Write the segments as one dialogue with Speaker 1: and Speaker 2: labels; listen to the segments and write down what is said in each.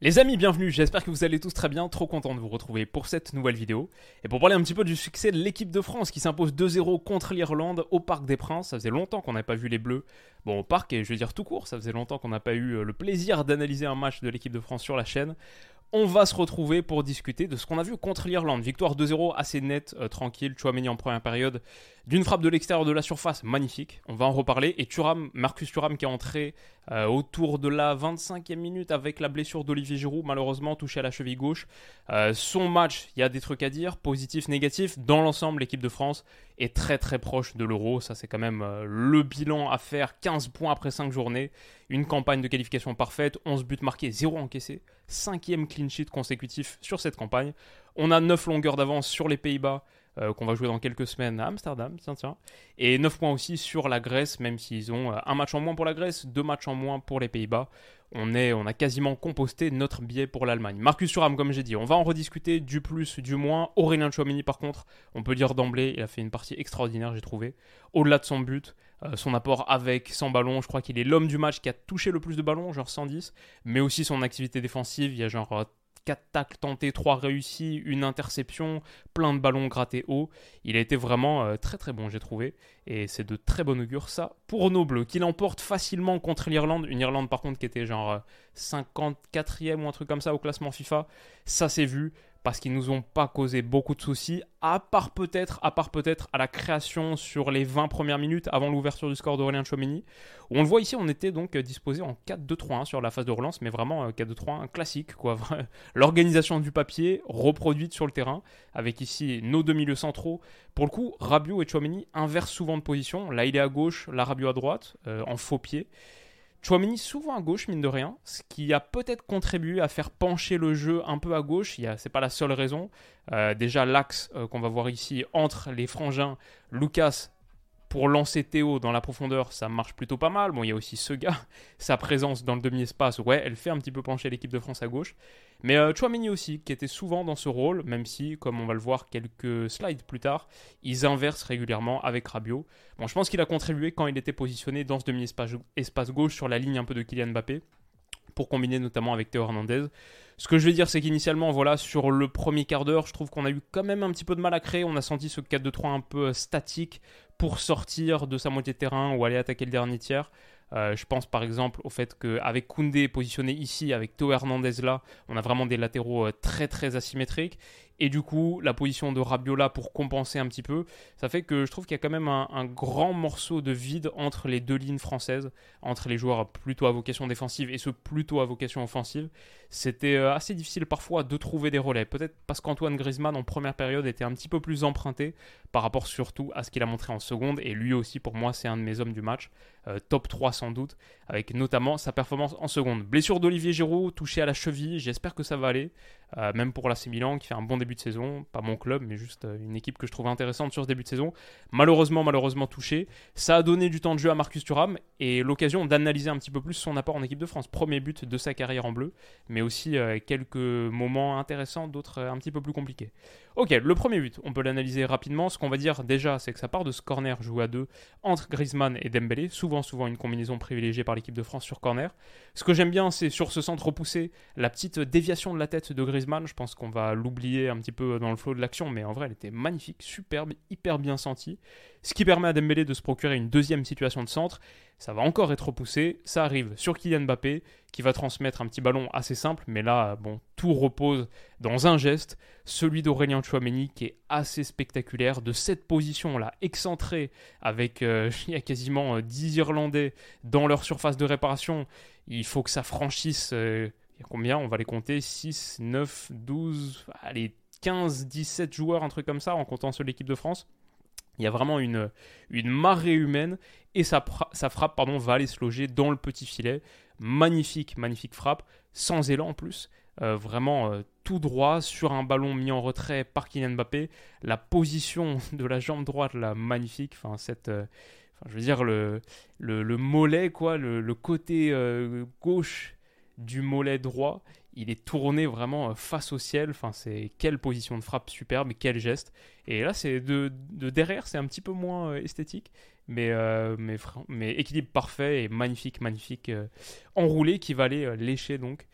Speaker 1: Les amis, bienvenue, j'espère que vous allez tous très bien, trop content de vous retrouver pour cette nouvelle vidéo. Et pour parler un petit peu du succès de l'équipe de France qui s'impose 2-0 contre l'Irlande au Parc des Princes, ça faisait longtemps qu'on n'avait pas vu les Bleus, bon au parc et je veux dire tout court, ça faisait longtemps qu'on n'a pas eu le plaisir d'analyser un match de l'équipe de France sur la chaîne on va se retrouver pour discuter de ce qu'on a vu contre l'Irlande. Victoire 2-0 assez nette, euh, tranquille. Chouameni en première période, d'une frappe de l'extérieur de la surface, magnifique. On va en reparler. Et Thuram, Marcus Thuram qui est entré euh, autour de la 25e minute avec la blessure d'Olivier Giroud, malheureusement touché à la cheville gauche. Euh, son match, il y a des trucs à dire, positif, négatif. Dans l'ensemble, l'équipe de France est très très proche de l'euro. Ça, c'est quand même le bilan à faire. 15 points après 5 journées. Une campagne de qualification parfaite. 11 buts marqués, 0 encaissés cinquième clean sheet consécutif sur cette campagne. On a 9 longueurs d'avance sur les Pays-Bas, euh, qu'on va jouer dans quelques semaines à Amsterdam, tiens, tiens. Et 9 points aussi sur la Grèce, même s'ils ont euh, un match en moins pour la Grèce, deux matchs en moins pour les Pays-Bas. On, est, on a quasiment composté notre billet pour l'Allemagne. Marcus Thuram, comme j'ai dit, on va en rediscuter du plus, du moins. Aurélien Chouamini, par contre, on peut dire d'emblée, il a fait une partie extraordinaire, j'ai trouvé. Au-delà de son but, son apport avec, sans ballon, je crois qu'il est l'homme du match qui a touché le plus de ballons, genre 110, mais aussi son activité défensive, il y a genre 4 tacles tentés, 3 réussis, une interception, plein de ballons grattés haut. Il a été vraiment euh, très très bon, j'ai trouvé. Et c'est de très bon augure, ça, pour nos bleus, qui l'emportent facilement contre l'Irlande. Une Irlande, par contre, qui était genre 54e euh, ou un truc comme ça au classement FIFA. Ça s'est vu parce qu'ils nous ont pas causé beaucoup de soucis, à part peut-être, à part peut-être à la création sur les 20 premières minutes avant l'ouverture du score d'Aurélien où on le voit ici, on était donc disposé en 4-2-3-1 sur la phase de relance, mais vraiment 4-2-3-1 euh, classique. L'organisation du papier reproduite sur le terrain, avec ici nos deux milieux centraux. Pour le coup, Rabiot et Chouameni inversent souvent de position. Là, il est à gauche, là, Rabiot à droite, euh, en faux pied. Chouameni souvent à gauche, mine de rien, ce qui a peut-être contribué à faire pencher le jeu un peu à gauche. C'est pas la seule raison. Euh, déjà, l'axe euh, qu'on va voir ici entre les frangins, Lucas pour lancer Théo dans la profondeur, ça marche plutôt pas mal. Bon, il y a aussi ce gars, sa présence dans le demi-espace, ouais, elle fait un petit peu pencher l'équipe de France à gauche. Mais euh, Chouameni aussi, qui était souvent dans ce rôle, même si, comme on va le voir quelques slides plus tard, ils inversent régulièrement avec Rabiot. Bon, je pense qu'il a contribué quand il était positionné dans ce demi-espace espace gauche sur la ligne un peu de Kylian Mbappé, pour combiner notamment avec Théo Hernandez. Ce que je veux dire, c'est qu'initialement, voilà, sur le premier quart d'heure, je trouve qu'on a eu quand même un petit peu de mal à créer. On a senti ce 4-2-3 un peu statique pour sortir de sa moitié de terrain ou aller attaquer le dernier tiers. Euh, je pense par exemple au fait qu'avec Koundé positionné ici, avec Théo Hernandez là, on a vraiment des latéraux euh, très très asymétriques. Et du coup, la position de Rabiola pour compenser un petit peu, ça fait que je trouve qu'il y a quand même un, grand morceau de vide entre les deux lignes françaises, entre les joueurs plutôt à vocation défensive et ceux plutôt à vocation offensive. C'était euh, assez difficile parfois de trouver des relais. Peut-être parce qu'Antoine Griezmann en première période était un petit peu plus emprunté par rapport surtout à ce qu'il a montré en seconde. Et lui aussi, pour moi, c'est un de mes hommes du match. Euh, top 3 sans doute, avec notamment sa performance en seconde. Blessure d'Olivier Giroud, touché à la cheville, j'espère que ça va aller, euh, même pour l'AC Milan qui fait un bon début de saison, pas mon club, mais juste euh, une équipe que je trouve intéressante sur ce début de saison. Malheureusement, malheureusement touché. Ça a donné du temps de jeu à Marcus Thuram et l'occasion d'analyser un petit peu plus son apport en équipe de France. Premier but de sa carrière en bleu, mais aussi quelques moments intéressants, d'autres un petit peu plus compliqués. Ok, le premier but, on peut l'analyser rapidement. Ce qu'on va dire déjà, c'est que ça part de ce corner joué à deux entre Griezmann et Dembélé, souvent souvent, une combinaison privilégiée par l'équipe de France sur corner. Ce que j'aime bien, c'est sur ce centre repoussé, la petite déviation de la tête de Griezmann. Je pense qu'on va l'oublier un petit peu dans le flot de l'action, mais en vrai, elle était magnifique, superbe, hyper bien sentie. Ce qui permet à Dembélé de se procurer une deuxième situation de centre. Ça va encore être repoussé. Ça arrive sur Kylian Mbappé, qui va transmettre un petit ballon assez simple, mais là, bon, tout repose dans un geste, celui d'Aurélien Chouameni, qui est assez spectaculaire. De cette position-là, excentrée, avec euh, il y a quasiment 10 euh, Irlandais dans leur surface de réparation, il faut que ça franchisse. Euh, il y a combien? On va les compter 6, 9, 12, allez, 15, 17 joueurs, un truc comme ça, en comptant de l'équipe de France? Il y a vraiment une, marée humaine et sa, frappe pardon, va aller se loger dans le petit filet. Magnifique, magnifique frappe, sans élan en plus. Euh, vraiment euh, tout droit sur un ballon mis en retrait par Kylian Mbappé. La position de la jambe droite, là, magnifique. Enfin, cette, euh, je veux dire, le, le, mollet, quoi, le côté gauche du mollet droit, il est tourné vraiment face au ciel. Enfin, c'est quelle position de frappe superbe, quel geste. Et là, c'est de, de, derrière, c'est un petit peu moins esthétique, mais, mais, mais, équilibre parfait et magnifique, magnifique enroulé qui va aller lécher donc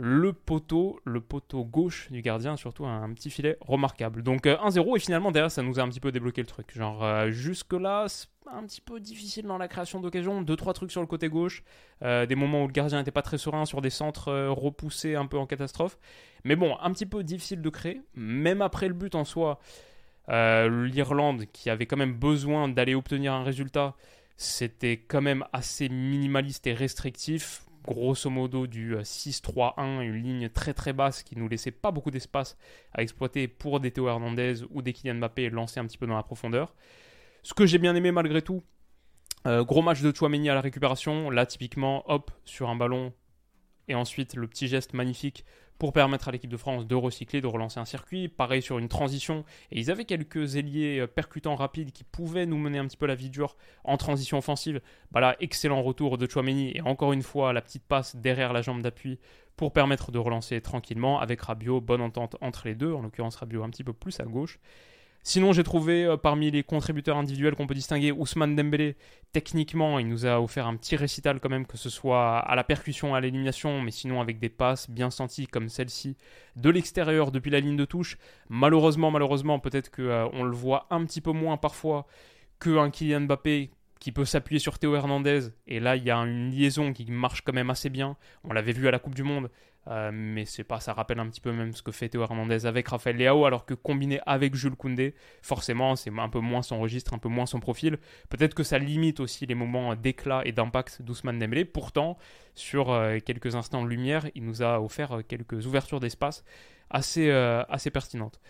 Speaker 1: le poteau, le poteau gauche du gardien, surtout un, petit filet remarquable. Donc 1-0 euh, et finalement derrière ça nous a un petit peu débloqué le truc. Genre euh, jusque là un petit peu difficile dans la création d'occasion, deux trois trucs sur le côté gauche, euh, des moments où le gardien n'était pas très serein sur des centres repoussés un peu en catastrophe. Mais bon, un petit peu difficile de créer, même après le but en soi. L'Irlande qui avait quand même besoin d'aller obtenir un résultat, c'était quand même assez minimaliste et restrictif grosso modo du 6-3-1, euh, une ligne très très basse qui nous laissait pas beaucoup d'espace à exploiter pour des Théo Hernandez ou des Kylian Mbappé lancés un petit peu dans la profondeur. Ce que j'ai bien aimé malgré tout, euh, gros match de Chouameni à la récupération, là typiquement, hop, sur un ballon, et ensuite le petit geste magnifique pour permettre à l'équipe de France de recycler, de relancer un circuit. Pareil sur une transition. Et ils avaient quelques ailiers euh, percutants rapides qui pouvaient nous mener un petit peu la vie dure en transition offensive. Bah là, excellent retour de Chouameni. Et encore une fois, la petite passe derrière la jambe d'appui pour permettre de relancer tranquillement avec Rabiot. Bonne entente entre les deux. En l'occurrence, Rabiot un petit peu plus à gauche. Sinon, j'ai trouvé euh, parmi les contributeurs individuels qu'on peut distinguer Ousmane Dembélé. Techniquement, il nous a offert un petit récital quand même, que ce soit à la percussion, à l'élimination, mais sinon avec des passes bien senties comme celle-ci de l'extérieur depuis la ligne de touche. Malheureusement, malheureusement, peut-être qu'on euh, le voit un petit peu moins parfois qu'un Kylian Mbappé qui peut s'appuyer sur Théo Hernandez. Et là, il y a une liaison qui marche quand même assez bien. On l'avait vu à la Coupe du Monde. Euh, mais c'est pas, ça rappelle un petit peu même ce que fait Théo Hernandez avec Rafael Leao, alors que combiné avec Jules Koundé, forcément, c'est un peu moins son registre, un peu moins son profil. Peut-être que ça limite aussi les moments d'éclat et d'impact d'Ousmane Dembélé. Pourtant, sur euh, quelques instants de lumière, il nous a offert euh, quelques ouvertures d'espace assez, assez pertinentes.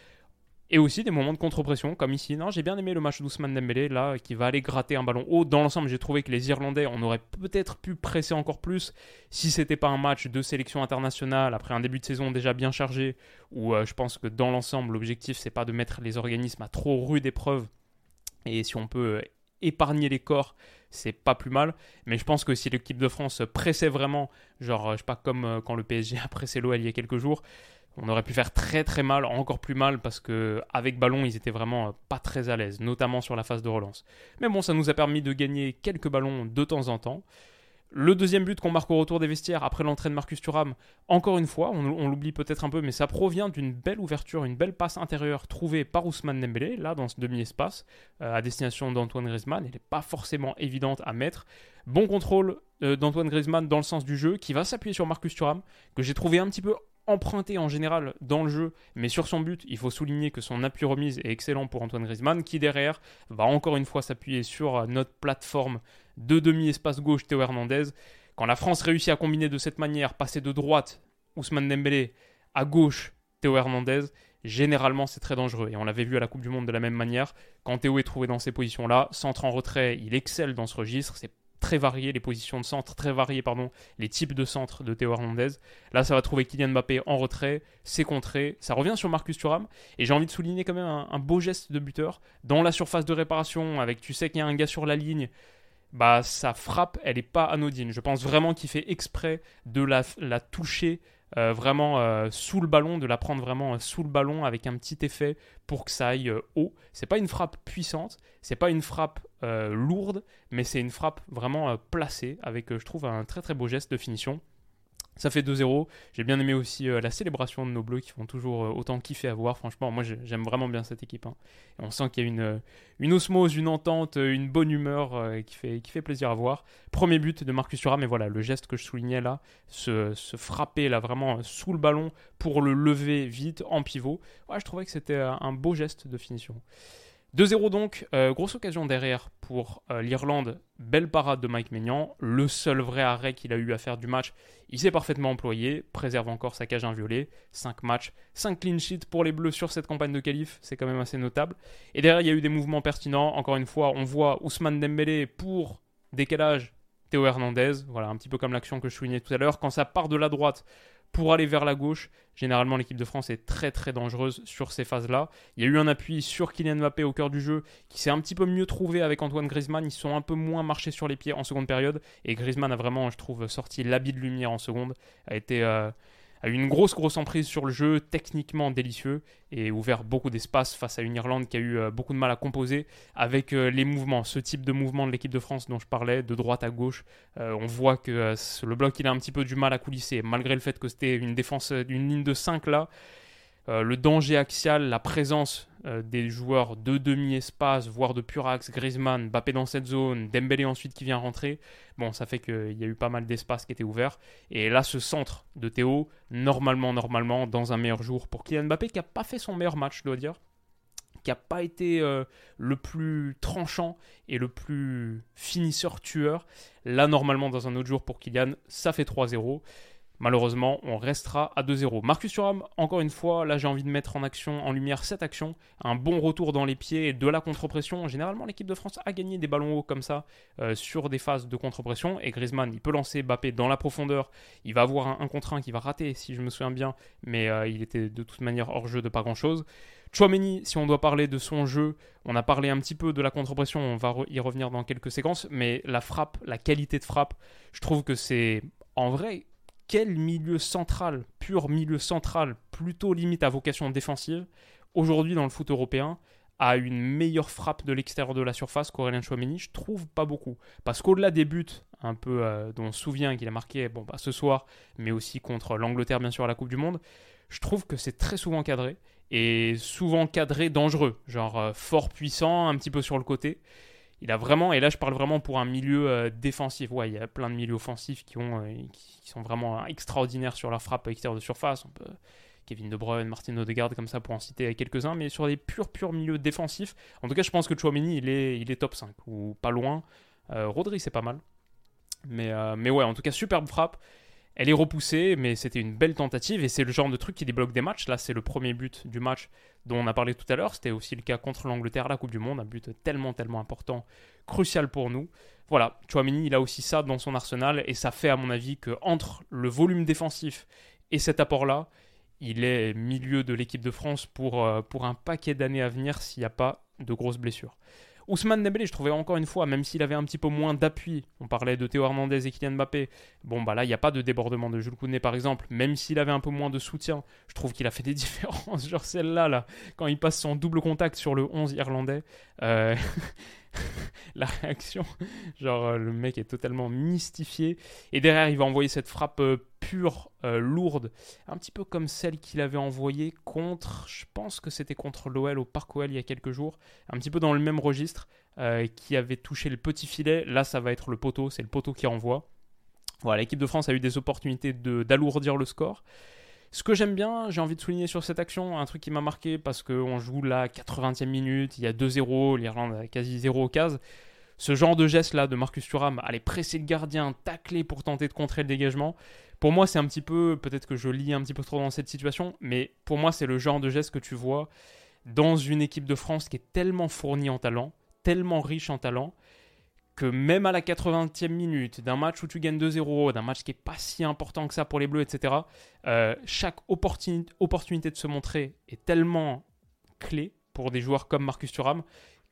Speaker 1: Et aussi des moments de contre-pression, comme ici. Non, j'ai bien aimé le match d'Ousmane Dembélé, là, qui va aller gratter un ballon haut. Dans l'ensemble, j'ai trouvé que les Irlandais, on aurait peut-être pu presser encore plus si c'était pas un match de sélection internationale après un début de saison déjà bien chargé, où euh, je pense que dans l'ensemble, l'objectif, c'est pas de mettre les organismes à trop rude épreuve. Et si on peut euh, épargner les corps, c'est pas plus mal. Mais je pense que si l'équipe de France pressait vraiment, genre, je sais pas, comme euh, quand le PSG a pressé l'OL il y a quelques jours, on aurait pu faire très très mal, encore plus mal, parce que avec ballon, ils étaient vraiment euh, pas très à l'aise, notamment sur la phase de relance. Mais bon, ça nous a permis de gagner quelques ballons de temps en temps. Le deuxième but qu'on marque au retour des vestiaires après l'entrée de Marcus Thuram, encore une fois, on, l'oublie peut-être un peu, mais ça provient d'une belle ouverture, une belle passe intérieure trouvée par Ousmane Dembélé, là dans ce demi-espace, euh, à destination d'Antoine Griezmann. Elle n'est pas forcément évidente à mettre. Bon contrôle euh, d'Antoine Griezmann dans le sens du jeu, qui va s'appuyer sur Marcus Thuram, que j'ai trouvé un petit peu emprunté en général dans le jeu, mais sur son but, il faut souligner que son appui remise est excellent pour Antoine Griezmann, qui derrière va encore une fois s'appuyer sur euh, notre plateforme de demi-espace gauche Théo Hernandez. Quand la France réussit à combiner de cette manière, passer de droite Ousmane Dembélé à gauche Théo Hernandez, généralement c'est très dangereux. Et on l'avait vu à la Coupe du Monde de la même manière. Quand Théo est trouvé dans ces positions-là, centre en retrait, il excelle dans ce registre. C'est très variées, les positions de centre très variées, pardon, les types de centre de Théo Hernandez. Là, ça va trouver Kylian Mbappé en retrait, c'est contré, ça revient sur Marcus Thuram. Et j'ai envie de souligner quand même un, beau geste de buteur dans la surface de réparation, avec tu sais qu'il y a un gars sur la ligne. Bah, sa frappe, elle n'est pas anodine. Je pense vraiment qu'il fait exprès de la, la toucher euh, vraiment euh, sous le ballon, de la prendre vraiment euh, sous le ballon avec un petit effet pour que ça aille haut. C'est pas une frappe puissante, c'est pas une frappe lourde, mais c'est une frappe vraiment placée avec, je trouve, un très très beau geste de finition. Ça fait 2-0. J'ai bien aimé aussi euh, la célébration de nos bleus qui font toujours euh, autant kiffer à voir. Franchement, moi j'aime vraiment bien cette équipe. Hein. on sent qu'il y a une, euh, une osmose, une entente, une bonne humeur qui, fait, qui fait plaisir à voir. Premier but de Marcus Thuram, mais voilà, le geste que je soulignais là, se, frapper là vraiment sous le ballon pour le lever vite en pivot. Ouais, je trouvais que c'était un beau geste de finition. 2-0 donc, euh, grosse occasion derrière pour euh, l'Irlande, belle parade de Mike Maignan, le seul vrai arrêt qu'il a eu à faire du match, il s'est parfaitement employé, préserve encore sa cage inviolée, 5 matchs, 5 clean sheets pour les Bleus sur cette campagne de qualif, c'est quand même assez notable. Et derrière il y a eu des mouvements pertinents, encore une fois on voit Ousmane Dembélé pour décalage Théo Hernandez, voilà un petit peu comme l'action que je soulignais tout à l'heure, quand ça part de la droite pour aller vers la gauche. Généralement, l'équipe de France est très très dangereuse sur ces phases-là. Il y a eu un appui sur Kylian Mbappé au cœur du jeu qui s'est un petit peu mieux trouvé avec Antoine Griezmann. Ils sont un peu moins marchés sur les pieds en seconde période. Et Griezmann a vraiment, je trouve, sorti l'habit de lumière en seconde. A été. Euh, a eu une grosse grosse emprise sur le jeu, techniquement délicieux et ouvert beaucoup d'espace face à une Irlande qui a eu euh, beaucoup de mal à composer avec euh, les mouvements, ce type de mouvement de l'équipe de France dont je parlais, de droite à gauche. Euh, on voit que le bloc il a un petit peu du mal à coulisser malgré le fait que c'était une défense d'une ligne de 5 là. Le danger axial, la présence euh, des joueurs de demi-espace, voire de pur axe, Griezmann, Mbappé dans cette zone, Dembélé ensuite qui vient rentrer, bon, ça fait qu'il y a eu pas mal d'espace qui était ouvert. Et là, ce centre de Théo, normalement, normalement, dans un meilleur jour pour Kylian Mbappé, qui n'a pas fait son meilleur match, je dois dire, qui n'a pas été euh, le plus tranchant et le plus finisseur-tueur. Là, normalement, dans un autre jour pour Kylian, ça fait 3-0. Malheureusement, on restera à 2-0. Marcus Thuram, encore une fois, là j'ai envie de mettre en action, en lumière cette action, un bon retour dans les pieds de la contre-pression. Généralement, l'équipe de France a gagné des ballons hauts comme ça euh, sur des phases de contre-pression et Griezmann, il peut lancer Mbappé dans la profondeur. Il va avoir un, contre un qui va rater, si je me souviens bien, mais euh, il était de toute manière hors jeu de pas grand-chose. Chouameni, si on doit parler de son jeu, on a parlé un petit peu de la contre-pression, on va y revenir dans quelques séquences, mais la frappe, la qualité de frappe, je trouve que c'est en vrai quel milieu central, pur milieu central, plutôt limite à vocation défensive, aujourd'hui dans le foot européen, a une meilleure frappe de l'extérieur de la surface qu'Aurélien Chouameni Je trouve pas beaucoup. Parce qu'au-delà des buts, un peu euh, dont on se souvient qu'il a marqué bah, ce soir, mais aussi contre l'Angleterre bien sûr à la Coupe du Monde, je trouve que c'est très souvent cadré. Et souvent cadré dangereux, genre euh, fort puissant, un petit peu sur le côté il a vraiment, et là je parle vraiment pour un milieu euh, défensif. Ouais, il y a plein de milieux offensifs qui, ont, euh, qui, sont vraiment extraordinaires sur leur frappe extérieure de surface. Kevin De Bruyne, Martin Odegaard, comme ça pour en citer quelques-uns, mais sur des purs, purs milieux défensifs. En tout cas, je pense que Chouamini, il est, il est top 5, ou pas loin. Euh, Rodri, c'est pas mal. Mais, mais ouais, en tout cas, superbe frappe. Elle est repoussée, mais c'était une belle tentative et c'est le genre de truc qui débloque des matchs. Là, c'est le premier but du match dont on a parlé tout à l'heure. C'était aussi le cas contre l'Angleterre la Coupe du Monde, un but tellement, tellement important, crucial pour nous. Voilà, Chouamini, il a aussi ça dans son arsenal et ça fait, à mon avis, que entre le volume défensif et cet apport-là, il est milieu de l'équipe de France pour, euh, pour un paquet d'années à venir s'il n'y a pas de grosses blessures. Ousmane Dembélé, je trouvais encore une fois, même s'il avait un petit peu moins d'appui, on parlait de Théo Hernandez et Kylian Mbappé, bon bah là il n'y a pas de débordement de Jules Koundé par exemple, même s'il avait un peu moins de soutien, je trouve qu'il a fait des différences, genre celle-là, là, quand il passe son double contact sur le 11 irlandais, euh, la réaction, genre euh, le mec est totalement mystifié, et derrière il va envoyer cette frappe euh, pure, lourde, un petit peu comme celle qu'il avait envoyée contre, je pense que c'était contre l'OL au Parc OL il y a quelques jours, un petit peu dans le même registre, qui avait touché le petit filet, là ça va être le poteau, c'est le poteau qui renvoie. Voilà, l'équipe de France a eu des opportunités d'alourdir le score. Ce que j'aime bien, j'ai envie de souligner sur cette action, un truc qui m'a marqué parce qu'on joue la 80e minute, il y a 2-0, l'Irlande a quasi 0 au cases. Ce genre de geste-là de Marcus Thuram, aller presser le gardien, tacler pour tenter de contrer le dégagement, pour moi c'est un petit peu, peut-être que je lis un petit peu trop dans cette situation, mais pour moi c'est le genre de geste que tu vois dans une équipe de France qui est tellement fournie en talent, tellement riche en talent, que même à la 80e minute, d'un match où tu gagnes 2-0, d'un match qui n'est pas si important que ça pour les Bleus, etc., euh, chaque opportunité de se montrer est tellement clé pour des joueurs comme Marcus Thuram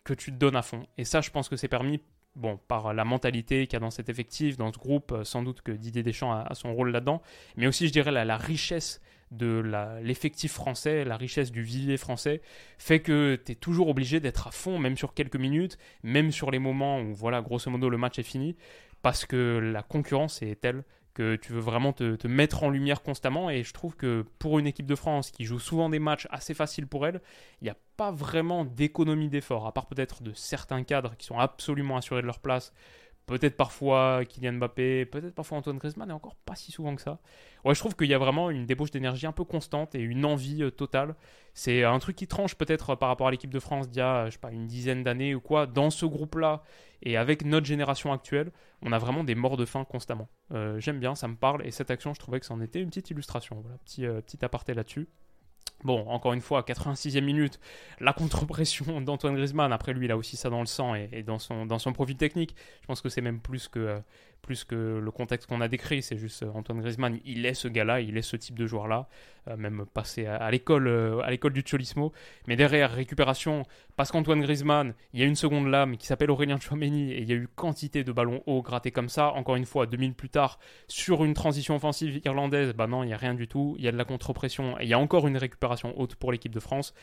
Speaker 1: que tu te donnes à fond. Et ça, je pense que c'est permis bon, par la mentalité qu'il y a dans cet effectif, dans ce groupe, euh, sans doute que Didier Deschamps a, son rôle là-dedans, mais aussi, je dirais, la, la richesse de l'effectif français, la richesse du vivier français, fait que tu es toujours obligé d'être à fond, même sur quelques minutes, même sur les moments où, voilà, grosso modo, le match est fini, parce que la concurrence est telle que tu veux vraiment te, mettre en lumière constamment. Et je trouve que pour une équipe de France qui joue souvent des matchs assez faciles pour elle, il n'y a pas vraiment d'économie d'effort, à part peut-être de certains cadres qui sont absolument assurés de leur place peut-être parfois Kylian Mbappé, peut-être parfois Antoine Griezmann, et encore pas si souvent que ça. Ouais, je trouve qu'il y a vraiment une débauche d'énergie un peu constante et une envie euh, totale. C'est un truc qui tranche peut-être par rapport à l'équipe de France d'il y a, je sais pas, une dizaine d'années ou quoi. Dans ce groupe-là, et avec notre génération actuelle, on a vraiment des morts de faim constamment. Euh, j'aime bien, ça me parle, et cette action, je trouvais que c'en était une petite illustration. Voilà, petit, euh, petit aparté là-dessus. Bon, encore une fois, 86e minute, la contre-pression d'Antoine Griezmann. Après, lui, il a aussi ça dans le sang et, dans, son, profil technique. Je pense que c'est même plus que, que le contexte qu'on a décrit. C'est juste euh, Antoine Griezmann, il est ce gars-là, il est ce type de joueur-là, euh, même passé à, l'école, euh, à l'école du Cholismo. Mais derrière, récupération, parce qu'Antoine Griezmann, il y a une seconde lame qui s'appelle Aurélien Chouameni et il y a eu quantité de ballons hauts grattés comme ça. Encore une fois, deux minutes plus tard, sur une transition offensive irlandaise, bah non, il n'y a rien du tout. Il y a de la contre-pression et il y a encore une récupération haute pour l'équipe de France.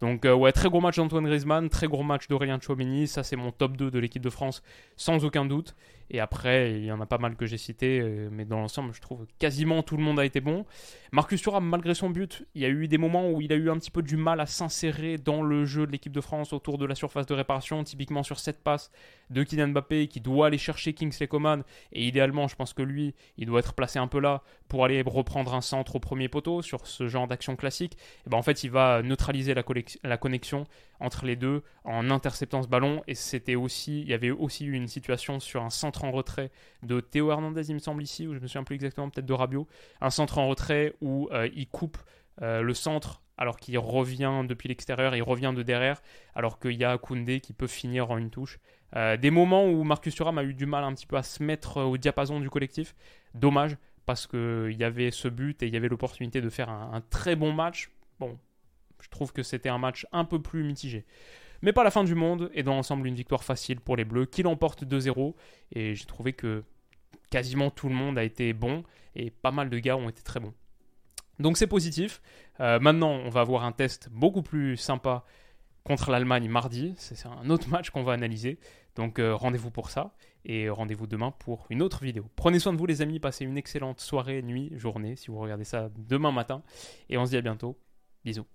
Speaker 1: Donc ouais, très gros match d'Antoine Griezmann, très gros match d'Aurélien Chouameni, ça c'est mon top 2 de l'équipe de France sans aucun doute. Et après, il y en a pas mal que j'ai cités, euh, mais dans l'ensemble, je trouve quasiment tout le monde a été bon. Marcus Thuram, malgré son but, il y a eu des moments où il a eu un petit peu du mal à s'insérer dans le jeu de l'équipe de France autour de la surface de réparation, typiquement sur cette passe de Kylian Mbappé qui doit aller chercher Kingsley Coman. Et idéalement, je pense que lui, il doit être placé un peu là pour aller reprendre un centre au premier poteau sur ce genre d'action classique. Et ben en fait, il va neutraliser la, la connexion entre les deux en interceptant ce ballon. Et c'était aussi, il y avait aussi eu une situation sur un centre en retrait de Théo Hernandez, il me semble ici, ou je me souviens plus exactement, peut-être de Rabiot, un centre en retrait où euh, il coupe euh, le centre alors qu'il revient depuis l'extérieur, il revient de derrière, alors qu'il y a Koundé qui peut finir en une touche. Euh, des moments où Marcus Thuram a eu du mal un petit peu à se mettre au diapason du collectif. Dommage, parce qu'il y avait ce but et il y avait l'opportunité de faire un très bon match. Bon, je trouve que c'était un match un peu plus mitigé. Mais pas la fin du monde, et dans l'ensemble une victoire facile pour les Bleus, qui l'emportent 2-0. Et j'ai trouvé que quasiment tout le monde a été bon, et pas mal de gars ont été très bons. Donc c'est positif. Euh, maintenant, on va avoir un test beaucoup plus sympa contre l'Allemagne mardi. C'est un autre match qu'on va analyser. Donc euh, rendez-vous pour ça. Et rendez-vous demain pour une autre vidéo. Prenez soin de vous les amis. Passez une excellente soirée, nuit, journée si vous regardez ça demain matin. Et on se dit à bientôt. Bisous.